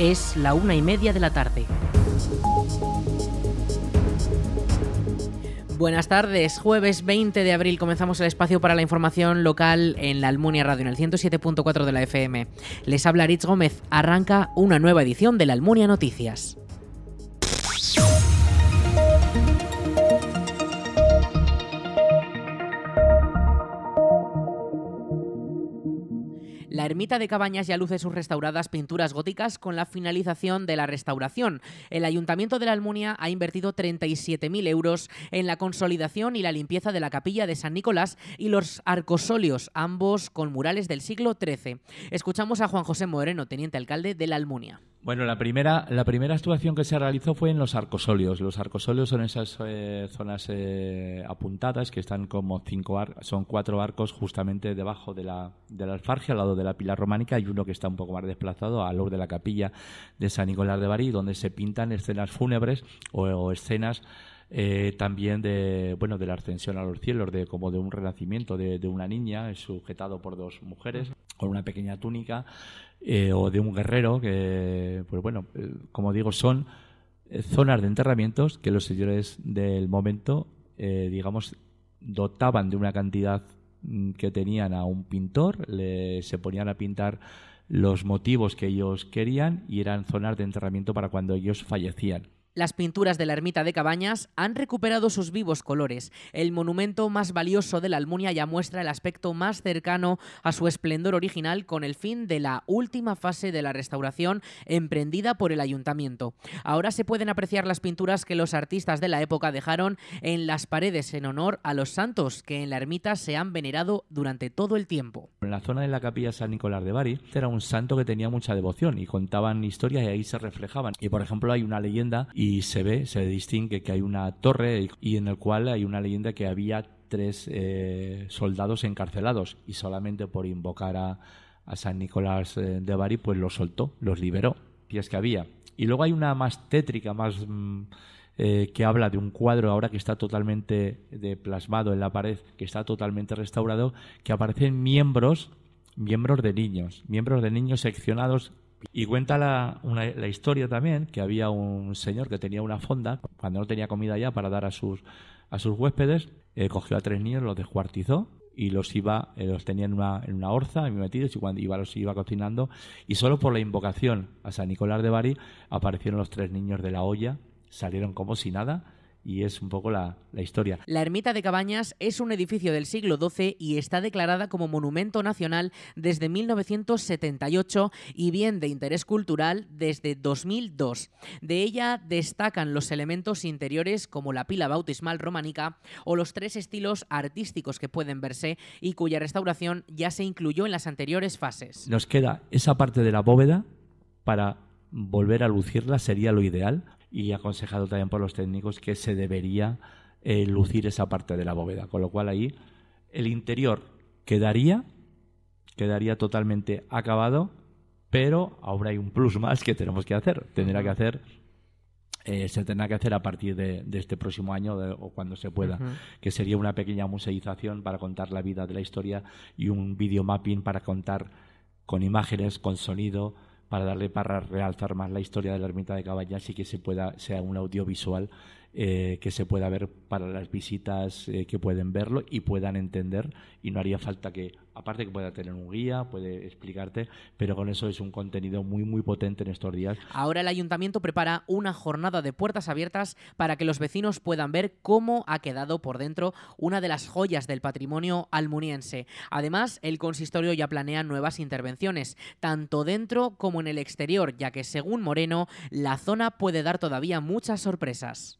Es la una y media de la tarde. Buenas tardes, jueves 20 de abril comenzamos el espacio para la información local en la Almunia Radio, en el 107.4 de la FM. Les habla Rich Gómez, arranca una nueva edición de la Almunia Noticias. La ermita de Cabañas ya luce sus restauradas pinturas góticas con la finalización de la restauración. El Ayuntamiento de la Almunia ha invertido 37.000 euros en la consolidación y la limpieza de la capilla de San Nicolás y los arcosolios, ambos con murales del siglo XIII. Escuchamos a Juan José Moreno, teniente alcalde de la Almunia. Bueno, la primera, la primera actuación que se realizó fue en los arcosolios. Los arcosolios son esas eh, zonas eh, apuntadas que están como cinco arcos, son cuatro arcos justamente debajo de la, de la alfargia, al lado de la pila románica, y uno que está un poco más desplazado al lado de la capilla de San Nicolás de Bari, donde se pintan escenas fúnebres o, escenas eh, también de bueno de la ascensión a los cielos de como de un renacimiento de, de una niña sujetado por dos mujeres con una pequeña túnica eh, o de un guerrero, que, pues bueno, eh, como digo, son eh, zonas de enterramientos que los señores del momento, digamos, dotaban de una cantidad mm, que tenían a un pintor, le, se ponían a pintar los motivos que ellos querían y eran zonas de enterramiento para cuando ellos fallecían. Las pinturas de la ermita de Cabañas han recuperado sus vivos colores. El monumento más valioso de la Almunia ya muestra el aspecto más cercano a su esplendor original con el fin de la última fase de la restauración emprendida por el ayuntamiento. Ahora se pueden apreciar las pinturas que los artistas de la época dejaron en las paredes en honor a los santos que en la ermita se han venerado durante todo el tiempo. En la zona de la capilla San Nicolás de Bari era un santo que tenía mucha devoción y contaban historias y ahí se reflejaban. Y por ejemplo hay una leyenda y se ve, se distingue que hay una torre y en el cual hay una leyenda que había tres eh, soldados encarcelados y solamente por invocar a, San Nicolás eh, de Bari pues los soltó, los liberó, pies que había. Y luego hay una más tétrica, más mm, eh, que habla de un cuadro ahora que está totalmente de plasmado en la pared, que está totalmente restaurado, que aparecen miembros, miembros de niños, miembros de niños seccionados y cuenta la, la, historia también que había un señor que tenía una fonda, cuando no tenía comida ya para dar a sus, a sus huéspedes, eh, cogió a tres niños, los descuartizó y los iba, eh, los tenía en una, en una orza metidos y cuando iba los iba cocinando. Y solo por la invocación a San Nicolás de Bari aparecieron los tres niños de la olla, salieron como si nada y es un poco la, historia. La ermita de Cabañas es un edificio del siglo XII y está declarada como Monumento Nacional desde 1978 y bien de interés cultural desde 2002. De ella destacan los elementos interiores como la pila bautismal románica o los tres estilos artísticos que pueden verse y cuya restauración ya se incluyó en las anteriores fases. Nos queda esa parte de la bóveda para volver a lucirla sería lo ideal y aconsejado también por los técnicos que se debería eh, lucir esa parte de la bóveda, con lo cual ahí el interior quedaría quedaría totalmente acabado, pero ahora hay un plus más que tenemos que hacer. Tendrá que hacer eh, se tendrá que hacer a partir de, este próximo año o cuando se pueda, que sería una pequeña museización para contar la vida de la historia y un videomapping para contar con imágenes, con sonido, para darle para realzar más la historia de la ermita de Cabañas y que se pueda sea un audiovisual eh, que se pueda ver para las visitas eh, que pueden verlo y puedan entender y no haría falta que aparte que pueda tener un guía, puede explicarte, pero con eso es un contenido muy, muy potente en estos días. Ahora el ayuntamiento prepara una jornada de puertas abiertas para que los vecinos puedan ver cómo ha quedado por dentro una de las joyas del patrimonio almuniense. Además, el consistorio ya planea nuevas intervenciones, tanto dentro como en el exterior, ya que según Moreno, la zona puede dar todavía muchas sorpresas.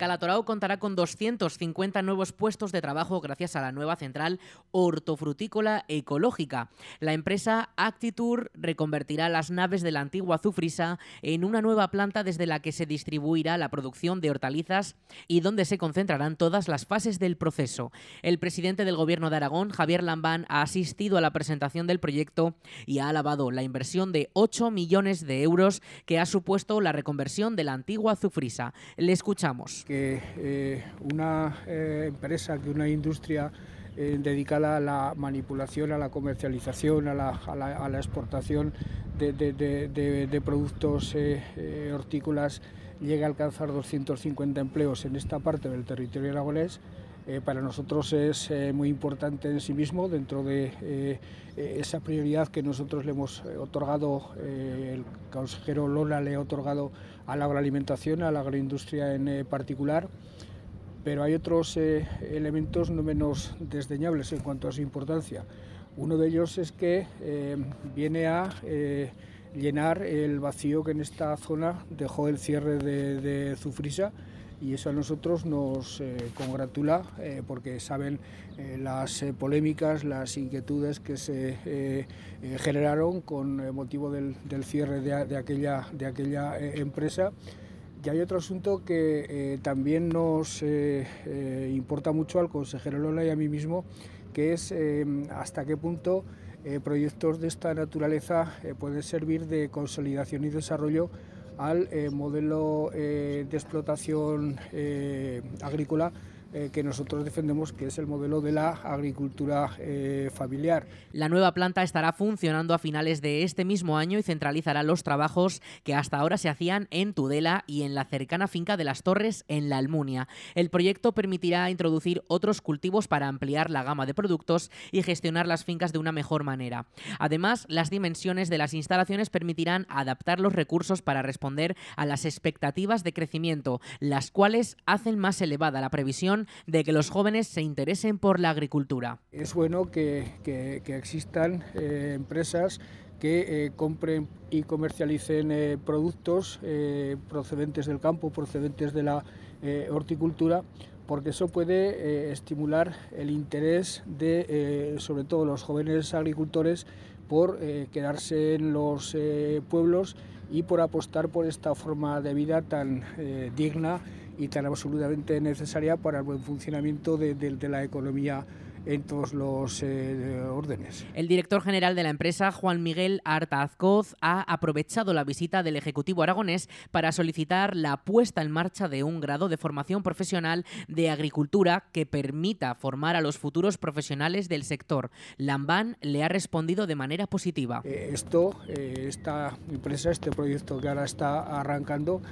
Calatorao contará con 250 nuevos puestos de trabajo gracias a la nueva central hortofrutícola ecológica. La empresa Actitur reconvertirá las naves de la antigua Azufrisa en una nueva planta desde la que se distribuirá la producción de hortalizas y donde se concentrarán todas las fases del proceso. El presidente del Gobierno de Aragón, Javier Lambán, ha asistido a la presentación del proyecto y ha alabado la inversión de 8 millones de euros que ha supuesto la reconversión de la antigua Azufrisa. Le escuchamos que una empresa, que una industria dedicada a la manipulación, a la comercialización, a la, exportación de, productos hortícolas llegue a alcanzar 250 empleos en esta parte del territorio aragonés, eh, para nosotros es eh, muy importante en sí mismo dentro de eh, esa prioridad que nosotros le hemos otorgado, el consejero Lola le ha otorgado a la agroalimentación, a la agroindustria en particular. Pero hay otros elementos no menos desdeñables en cuanto a su importancia. Uno de ellos es que viene a llenar el vacío que en esta zona dejó el cierre de, Zufrisa y eso a nosotros nos eh, congratula eh, porque saben eh, las polémicas, las inquietudes que se generaron con motivo del, cierre de, aquella, de aquella empresa. Y hay otro asunto que también nos importa mucho al consejero Lola y a mí mismo, que es hasta qué punto proyectos de esta naturaleza pueden servir de consolidación y desarrollo al eh, modelo de explotación agrícola eh, que nosotros defendemos, que es el modelo de la agricultura eh, familiar. La nueva planta estará funcionando a finales de este mismo año y centralizará los trabajos que hasta ahora se hacían en Tudela y en la cercana finca de las Torres en la Almunia. El proyecto permitirá introducir otros cultivos para ampliar la gama de productos y gestionar las fincas de una mejor manera. Además, las dimensiones de las instalaciones permitirán adaptar los recursos para responder a las expectativas de crecimiento, las cuales hacen más elevada la previsión de que los jóvenes se interesen por la agricultura. Es bueno que, existan eh, empresas que eh, compren y comercialicen eh, productos procedentes del campo, procedentes de la horticultura, porque eso puede estimular el interés de, sobre todo, los jóvenes agricultores por quedarse en los pueblos y por apostar por esta forma de vida tan digna y tan absolutamente necesaria para el buen funcionamiento de, de la economía en todos los eh, órdenes. El director general de la empresa, Juan Miguel Artazcoz, ha aprovechado la visita del Ejecutivo aragonés para solicitar la puesta en marcha de un grado de formación profesional de agricultura que permita formar a los futuros profesionales del sector. Lamban le ha respondido de manera positiva. Eh, esto, eh, esta empresa, este proyecto que ahora está arrancando,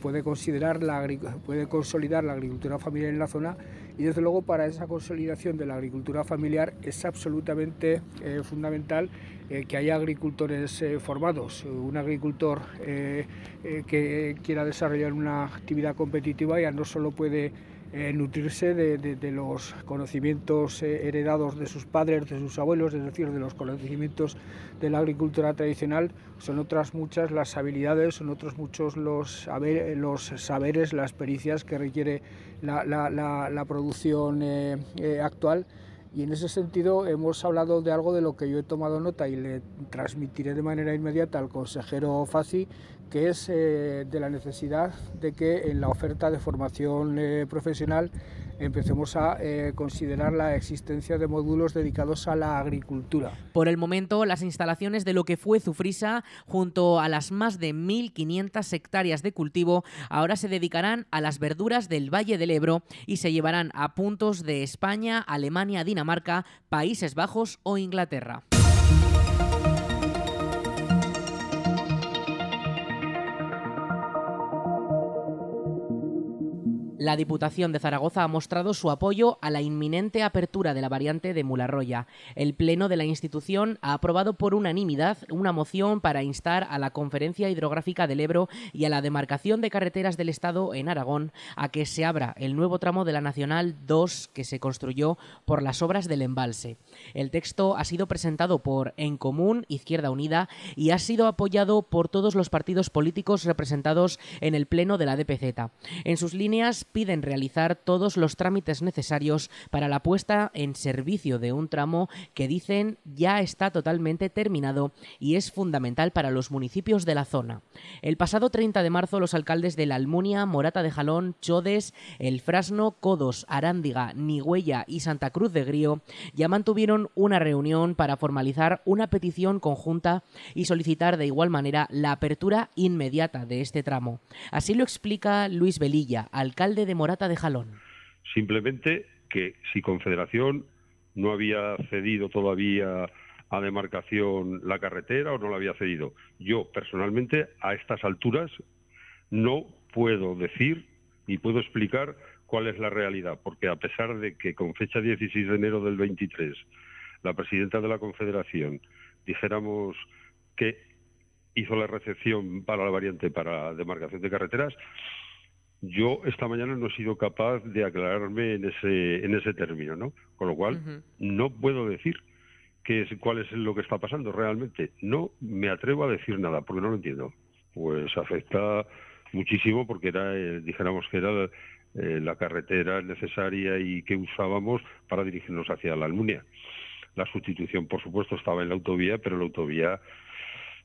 puede, considerar la, puede consolidar la agricultura familiar en la zona y desde luego para esa consolidación de la agricultura familiar es absolutamente eh, fundamental eh, que haya agricultores eh, formados. Un agricultor que quiera desarrollar una actividad competitiva ya no solo puede eh, nutrirse de, los conocimientos eh, heredados de sus padres, de sus abuelos, es decir, de los conocimientos de la agricultura tradicional, son otras muchas las habilidades, son otros muchos los, saberes, las pericias que requiere la, producción eh, actual. Y en ese sentido hemos hablado de algo de lo que yo he tomado nota y le transmitiré de manera inmediata al consejero Faci, que es eh, de la necesidad de que en la oferta de formación eh, profesional empecemos a eh, considerar la existencia de módulos dedicados a la agricultura. Por el momento, las instalaciones de lo que fue Zufrisa, junto a las más de 1.500 hectáreas de cultivo, ahora se dedicarán a las verduras del Valle del Ebro y se llevarán a puntos de España, Alemania, Dinamarca, Países Bajos o Inglaterra. La Diputación de Zaragoza ha mostrado su apoyo a la inminente apertura de la variante de Mularroya. El Pleno de la institución ha aprobado por unanimidad una moción para instar a la Conferencia Hidrográfica del Ebro y a la demarcación de carreteras del Estado en Aragón a que se abra el nuevo tramo de la Nacional 2 que se construyó por las obras del embalse. El texto ha sido presentado por En Común, Izquierda Unida, y ha sido apoyado por todos los partidos políticos representados en el Pleno de la DPZ. En sus líneas piden realizar todos los trámites necesarios para la puesta en servicio de un tramo que dicen ya está totalmente terminado y es fundamental para los municipios de la zona. El pasado 30 de marzo los alcaldes de La Almunia, Morata de Jalón, Chodes, El Frasno, Codos, Arándiga, Nigüella y Santa Cruz de Grío ya mantuvieron una reunión para formalizar una petición conjunta y solicitar de igual manera la apertura inmediata de este tramo. Así lo explica Luis Velilla, alcalde de Morata de Jalón. Simplemente que si Confederación no había cedido todavía a demarcación la carretera o no la había cedido. Yo, personalmente, a estas alturas, no puedo decir ni puedo explicar cuál es la realidad, porque a pesar de que con fecha 16 de enero del 23 la presidenta de la Confederación dijéramos que hizo la recepción para la variante para demarcación de carreteras, yo esta mañana no he sido capaz de aclararme en ese, en ese término, ¿no? Con lo cual, no puedo decir qué es, cuál es lo que está pasando realmente. No me atrevo a decir nada, porque no lo entiendo. Pues afecta muchísimo porque era, eh, dijéramos que era eh, la carretera necesaria y que usábamos para dirigirnos hacia la Almunia. La sustitución, por supuesto, estaba en la autovía, pero la autovía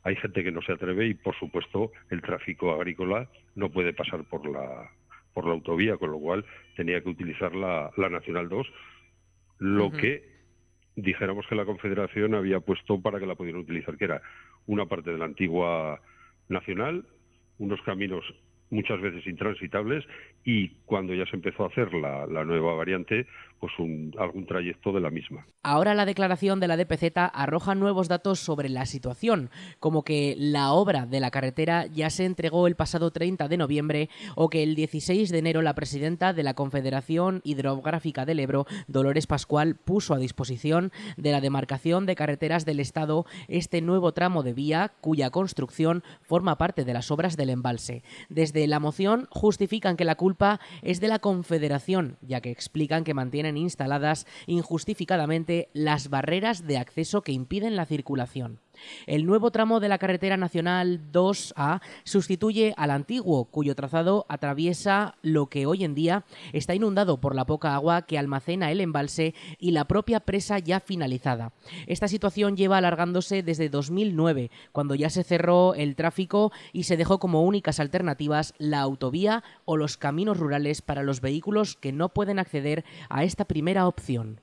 hay gente que no se atreve y, por supuesto, el tráfico agrícola no puede pasar por la, por la autovía, con lo cual tenía que utilizar la, la Nacional 2, lo que dijéramos que la Confederación había puesto para que la pudieran utilizar, que era una parte de la antigua Nacional, unos caminos muchas veces intransitables y cuando ya se empezó a hacer la, nueva variante, pues un, algún trayecto de la misma. Ahora la declaración de la DPZ arroja nuevos datos sobre la situación, como que la obra de la carretera ya se entregó el pasado 30 de noviembre o que el 16 de enero la presidenta de la Confederación Hidrográfica del Ebro, Dolores Pascual, puso a disposición de la demarcación de carreteras del Estado este nuevo tramo de vía cuya construcción forma parte de las obras del embalse. Desde la moción justifican que la culpa es de la Confederación, ya que explican que mantienen instaladas injustificadamente las barreras de acceso que impiden la circulación. El nuevo tramo de la carretera nacional 2A sustituye al antiguo, cuyo trazado atraviesa lo que hoy en día está inundado por la poca agua que almacena el embalse y la propia presa ya finalizada. Esta situación lleva alargándose desde 2009, cuando ya se cerró el tráfico y se dejó como únicas alternativas la autovía o los caminos rurales para los vehículos que no pueden acceder a esta primera opción.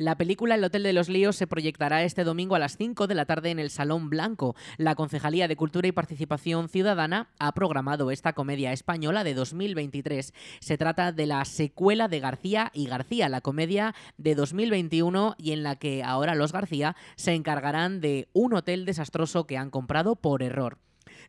La película El Hotel de los Líos se proyectará este domingo a las 5 de la tarde en el Salón Blanco. La Concejalía de Cultura y Participación Ciudadana ha programado esta comedia española de 2023. Se trata de la secuela de García y García, la comedia de 2021 y en la que ahora los García se encargarán de un hotel desastroso que han comprado por error.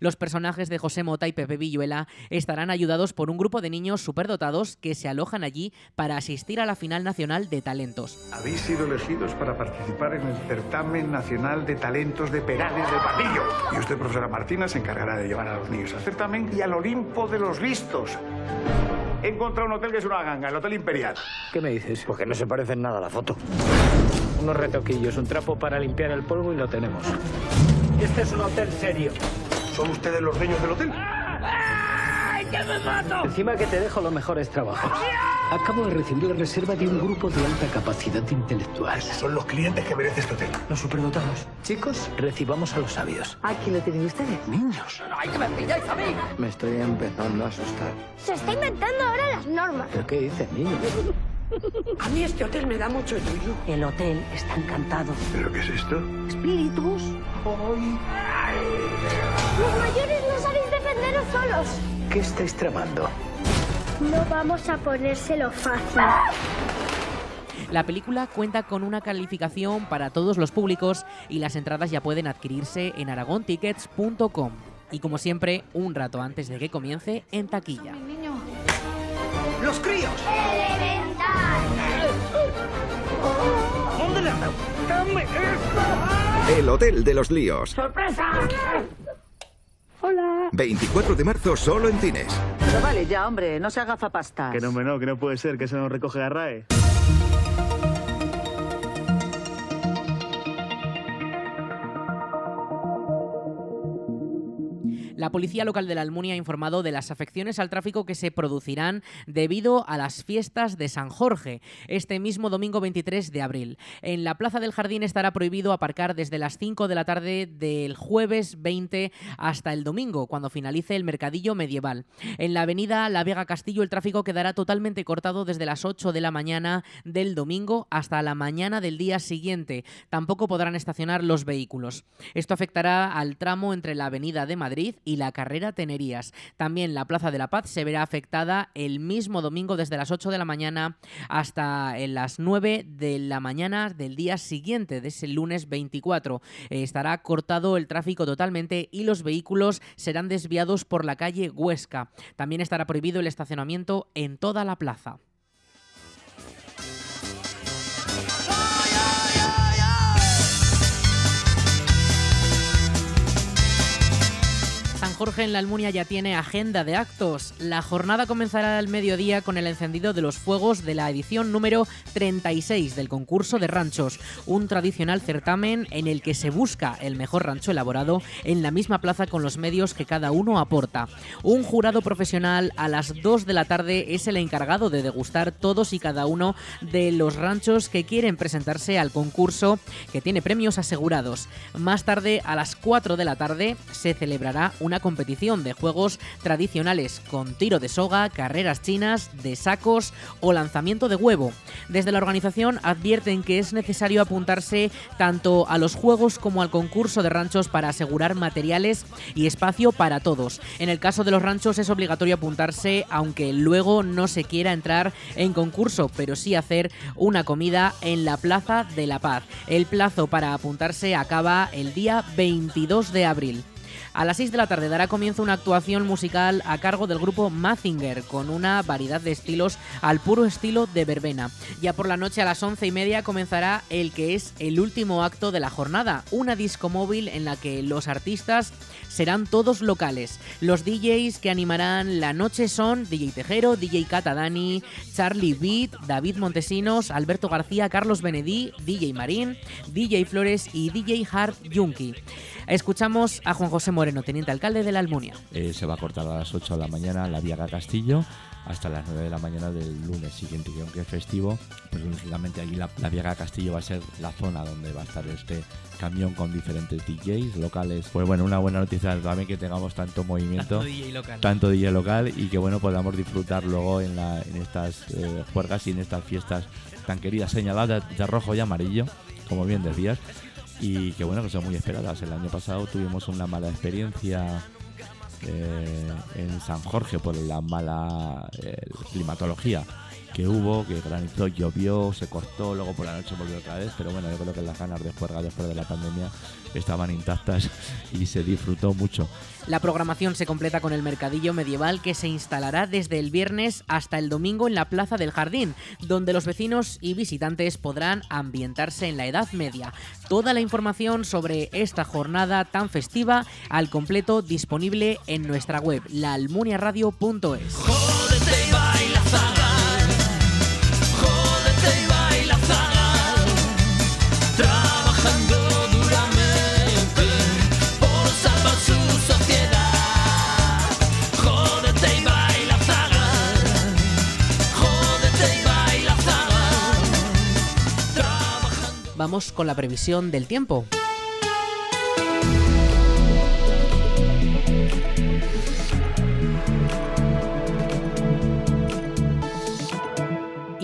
Los personajes de José Mota y Pepe Villuela estarán ayudados por un grupo de niños superdotados que se alojan allí para asistir a la final nacional de talentos. Habéis sido elegidos para participar en el certamen nacional de talentos de Perales de Padillo. Y usted, profesora Martina, se encargará de llevar a los niños al certamen y al Olimpo de los listos. He encontrado un hotel que es una ganga, el Hotel Imperial. ¿Qué me dices? Porque no se parece en nada a la foto. Unos retoquillos, un trapo para limpiar el polvo y lo tenemos. Este es un hotel serio. ¿Son ustedes los dueños del hotel? ¡Ay, que me mato! Encima que te dejo los mejores trabajos. Acabo de recibir la reserva de un grupo de alta capacidad intelectual. Son los clientes que merece este hotel. Los superdotados. Chicos, recibamos a los sabios. Aquí lo tienen ustedes. Niños. ¡Ay, que me pilláis a mí! Me estoy empezando a asustar. Se está inventando ahora las normas. ¿Pero qué dices, niño? A mí este hotel me da mucho yuyu. El hotel está encantado. ¿Pero qué es esto? Espíritus. Los mayores no sabéis defenderos solos. ¿Qué estáis tramando? No vamos a ponérselo fácil. La película cuenta con una calificación para todos los públicos y las entradas ya pueden adquirirse en aragontickets.com. Y como siempre, un rato antes de que comience, en taquilla. ¡Los críos! ¡Elemental! ¿Dónde le han dado? ¡Dame esto! El Hotel de los Líos. ¡Sorpresa! Hola. 24 de marzo solo en cines. Pero vale, ya, hombre, no se haga zapastas. Que no, no, que no puede ser, que eso no recoge la RAE. La policía local de la Almunia ha informado de las afecciones al tráfico que se producirán debido a las fiestas de San Jorge, este mismo domingo 23 de abril. En la Plaza del Jardín estará prohibido aparcar desde las 5 de la tarde del jueves 20 hasta el domingo, cuando finalice el mercadillo medieval. En la avenida La Vega Castillo el tráfico quedará totalmente cortado desde las 8 de la mañana del domingo hasta la mañana del día siguiente. Tampoco podrán estacionar los vehículos. Esto afectará al tramo entre la Avenida de Madrid y la carrera Tenerías. También la Plaza de la Paz se verá afectada el mismo domingo desde las 8 de la mañana hasta en las 9 de la mañana del día siguiente, de ese lunes 24. Eh, estará cortado el tráfico totalmente y los vehículos serán desviados por la calle Huesca. También estará prohibido el estacionamiento en toda la plaza. Jorge en la Almunia ya tiene agenda de actos. La jornada comenzará al mediodía con el encendido de los fuegos de la edición número 36 del concurso de ranchos, un tradicional certamen en el que se busca el mejor rancho elaborado en la misma plaza con los medios que cada uno aporta. Un jurado profesional a las 2 de la tarde es el encargado de degustar todos y cada uno de los ranchos que quieren presentarse al concurso que tiene premios asegurados. Más tarde, a las 4 de la tarde, se celebrará una competición de juegos tradicionales con tiro de soga, carreras chinas, de sacos o lanzamiento de huevo. Desde la organización advierten que es necesario apuntarse tanto a los juegos como al concurso de ranchos para asegurar materiales y espacio para todos. En el caso de los ranchos es obligatorio apuntarse aunque luego no se quiera entrar en concurso, pero sí hacer una comida en la Plaza de la Paz. El plazo para apuntarse acaba el día 22 de abril. A las 6 de la tarde dará comienzo una actuación musical a cargo del grupo Mazinger, con una variedad de estilos al puro estilo de verbena. Ya por la noche a las 11 y media comenzará el que es el último acto de la jornada, una disco móvil en la que los artistas serán todos locales. Los DJs que animarán la noche son DJ Tejero, DJ Catadani, Charlie Beat, David Montesinos, Alberto García, Carlos Benedí, DJ Marín, DJ Flores y DJ Hard Yunki. Escuchamos a Juan José Moreno, teniente alcalde de la Almunia. Eh, se va a cortar a las 8 de la mañana la Viaga Castillo hasta las 9 de la mañana del lunes siguiente, que aunque es festivo, pues lógicamente aquí la, la Viaga Castillo va a ser la zona donde va a estar este camión con diferentes DJs locales. Pues bueno, una buena noticia también que tengamos tanto movimiento, Tanto DJ local. tanto DJ local y que bueno podamos disfrutar luego en, la, en estas eh, juergas y en estas fiestas tan queridas, señaladas de rojo y amarillo, como bien decías, y que bueno, que son muy esperadas. El año pasado tuvimos una mala experiencia eh, en San Jorge por la mala eh, climatología que hubo, que granizó, llovió, se cortó, luego por la noche volvió otra vez, pero bueno, yo creo que las ganas de juerga después de la pandemia estaban intactas y se disfrutó mucho. La programación se completa con el mercadillo medieval que se instalará desde el viernes hasta el domingo en la Plaza del Jardín, donde los vecinos y visitantes podrán ambientarse en la Edad Media. Toda la información sobre esta jornada tan festiva al completo disponible en nuestra web, laalmuniaradio.es. Con la previsión del tiempo.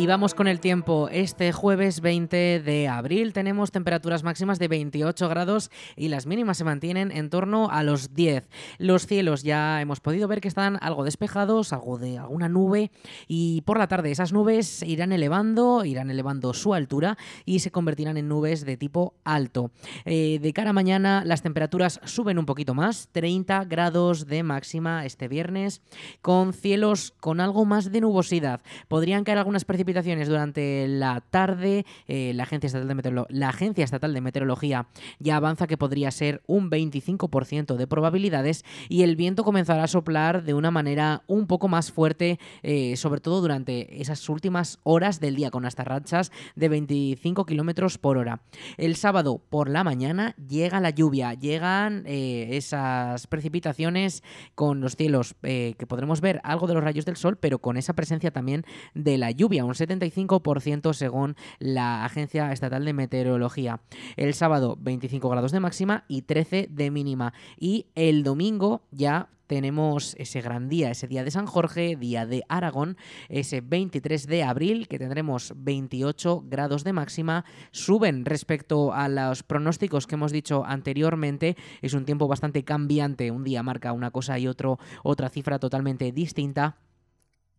Vamos con el tiempo. Este jueves 20 de abril tenemos temperaturas máximas de 28 grados y las mínimas se mantienen en torno a los 10. Los cielos ya hemos podido ver que están algo despejados, algo de alguna nube y por la tarde esas nubes irán elevando, irán elevando su altura y se convertirán en nubes de tipo alto. Eh, de cara a mañana las temperaturas suben un poquito más, 30 grados de máxima este viernes con cielos con algo más de nubosidad. Podrían caer algunas precipitaciones precipitaciones durante la tarde. Eh, la, Agencia Estatal de la Agencia Estatal de Meteorología ya avanza que podría ser un 25% de probabilidades y el viento comenzará a soplar de una manera un poco más fuerte, eh, sobre todo durante esas últimas horas del día, con hasta rachas de 25 kilómetros por hora. El sábado por la mañana llega la lluvia, llegan eh, esas precipitaciones con los cielos que podremos ver algo de los rayos del sol, pero con esa presencia también de la lluvia, un 75% según la Agencia Estatal de Meteorología. El sábado 25 grados de máxima y 13 de mínima. Y el domingo ya tenemos ese gran día, ese día de San Jorge, día de Aragón, ese 23 de abril que tendremos 28 grados de máxima, suben respecto a los pronósticos que hemos dicho anteriormente, es un tiempo bastante cambiante, un día marca una cosa y otro otra cifra totalmente distinta.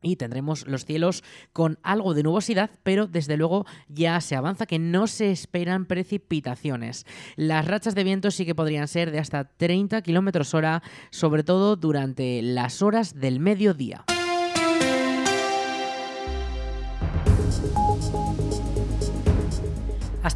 Y tendremos los cielos con algo de nubosidad, pero desde luego ya se avanza que no se esperan precipitaciones. Las rachas de viento sí que podrían ser de hasta 30 kilómetros hora, sobre todo durante las horas del mediodía.